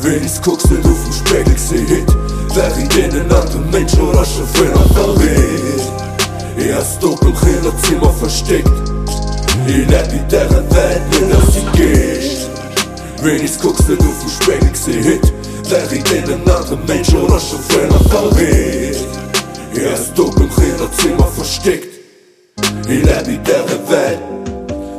Wenns guckst net du vum Spegel se hit Wären denen an dem Mensch rasche Fënner verreet E as doppel Reler Zimmer versteckt. E net die derre Welt net as sie geicht Wenns guckst net du vum Spegel se hit Wären denen an dem Mensch rasche Fënner verreet E as doppel Reler Zimmer versteckt. E net die derre Welt.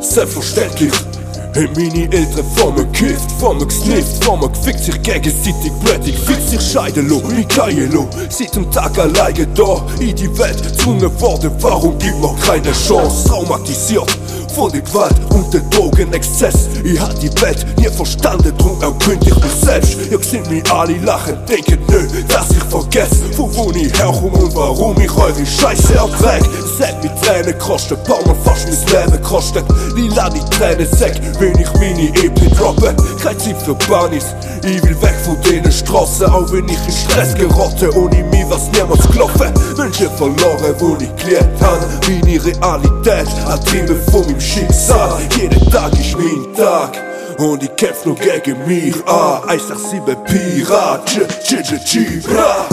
Se versteckigt Hey, meine Eltern von mir gekifft, von mir gesnifft, von mir gefickt sich gegenseitig blödig, fickt sich scheiden lo, wie Kajelo, seit dem Tag alleine da, in die Welt gezwungen worden, warum gibt mir keine Chance, traumatisiert, von der Gewalt und der Drogenexzess. Ich hab die Welt nie verstanden, drum erkündig mich selbst. Ihr seht mich alle lachen, denken nö, dass ich vergesse, von wo ich herkomme und warum ich eure Scheiße erträg. Es hat mich Tränen gekostet, paar Mal fast mein Leben kostet. Lila die Tränen säck, wenn ich meine EP droppe. Kein Zeit für Bunnies, ich will weg von den Straßen, auch wenn ich in Stress gerate, ohne mich was niemals gelaufen. Menschen verloren, wo ich gelernt habe, meine Realität, ein Triebe von meinem Schicksal. Jeden Tag ist mein Tag. Und ich kämpf nur gegen mich, ah, 187 Pirat, Ch, Ch, Ch, Chibra.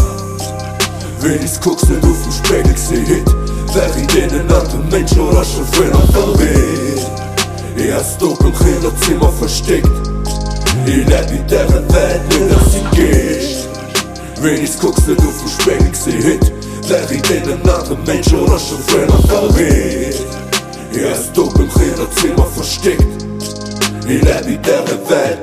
Wenn ich's guck's nicht auf dem Spiegel seh, wär ich in einen anderen Mensch oder schon früher verrät. Ich hab's doppelt im Zimmer versteckt. Ich leb in dieser Welt, nicht dass sie geht. Wenn ich's guck's nicht auf dem Spiegel seh, wär ich in einen anderen Mensch oder schon früher verrät. Ich hab's doppelt im Zimmer versteckt. Ich leb in dieser Welt.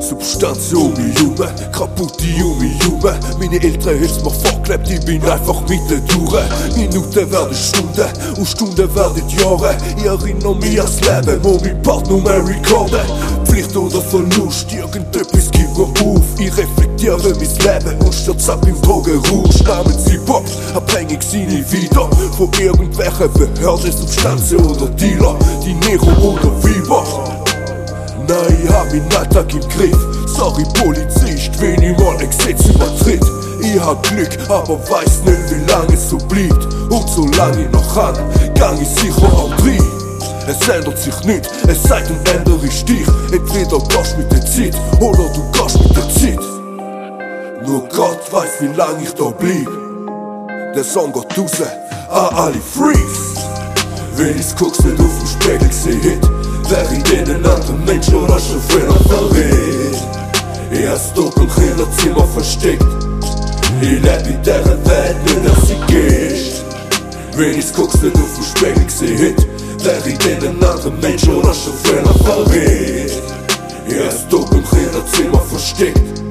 Substanz um mich Junge, kaputte Junge Junge Meine Eltern hat's mir vorgelebt, ich bin einfach mittendurch Minuten werden Stunden und Stunden werden Jahre. Ich erinnere mich ans Leben, wo mein Part nur mehr recorden Pflicht oder Verlust, irgendetwas gibt mir auf Reflektiere mein Leben und stürz ab im Drogenrausch Namens Hip-Hop, abhängig sind ich wieder Von irgendwelchen Behörden, Substanzen oder Dealer Die Nero oder Viva Nein, ich hab meinen Alltag im Griff. Sorry, Polizist, wenn ich mal ein Gesetz übertritt. Ich hab Glück, aber weiß nicht, wie lange es so bleibt. Und solange ich noch kann, gang ich sicher auch drin. Es ändert sich nicht, es sei denn, ändere ich dich. Entweder gehst mit der Zeit oder du gehst. Nur Gott weiß, wie lange ich da blieb. Der Song geht raus an alle Freaks. Wenn ich's guck's nicht auf dem Spiegel seh, wär ich in einen anderen Mensch oder früher verrät. Ich hab's doppelt im Zimmer versteckt. Ich leb in dieser Welt, nicht dass sie geht. Wenn ich's guck's nicht auf dem Spiegel seh, wär ich in einen anderen Mensch oder früher verrät. Ich hab's doppelt im Zimmer versteckt.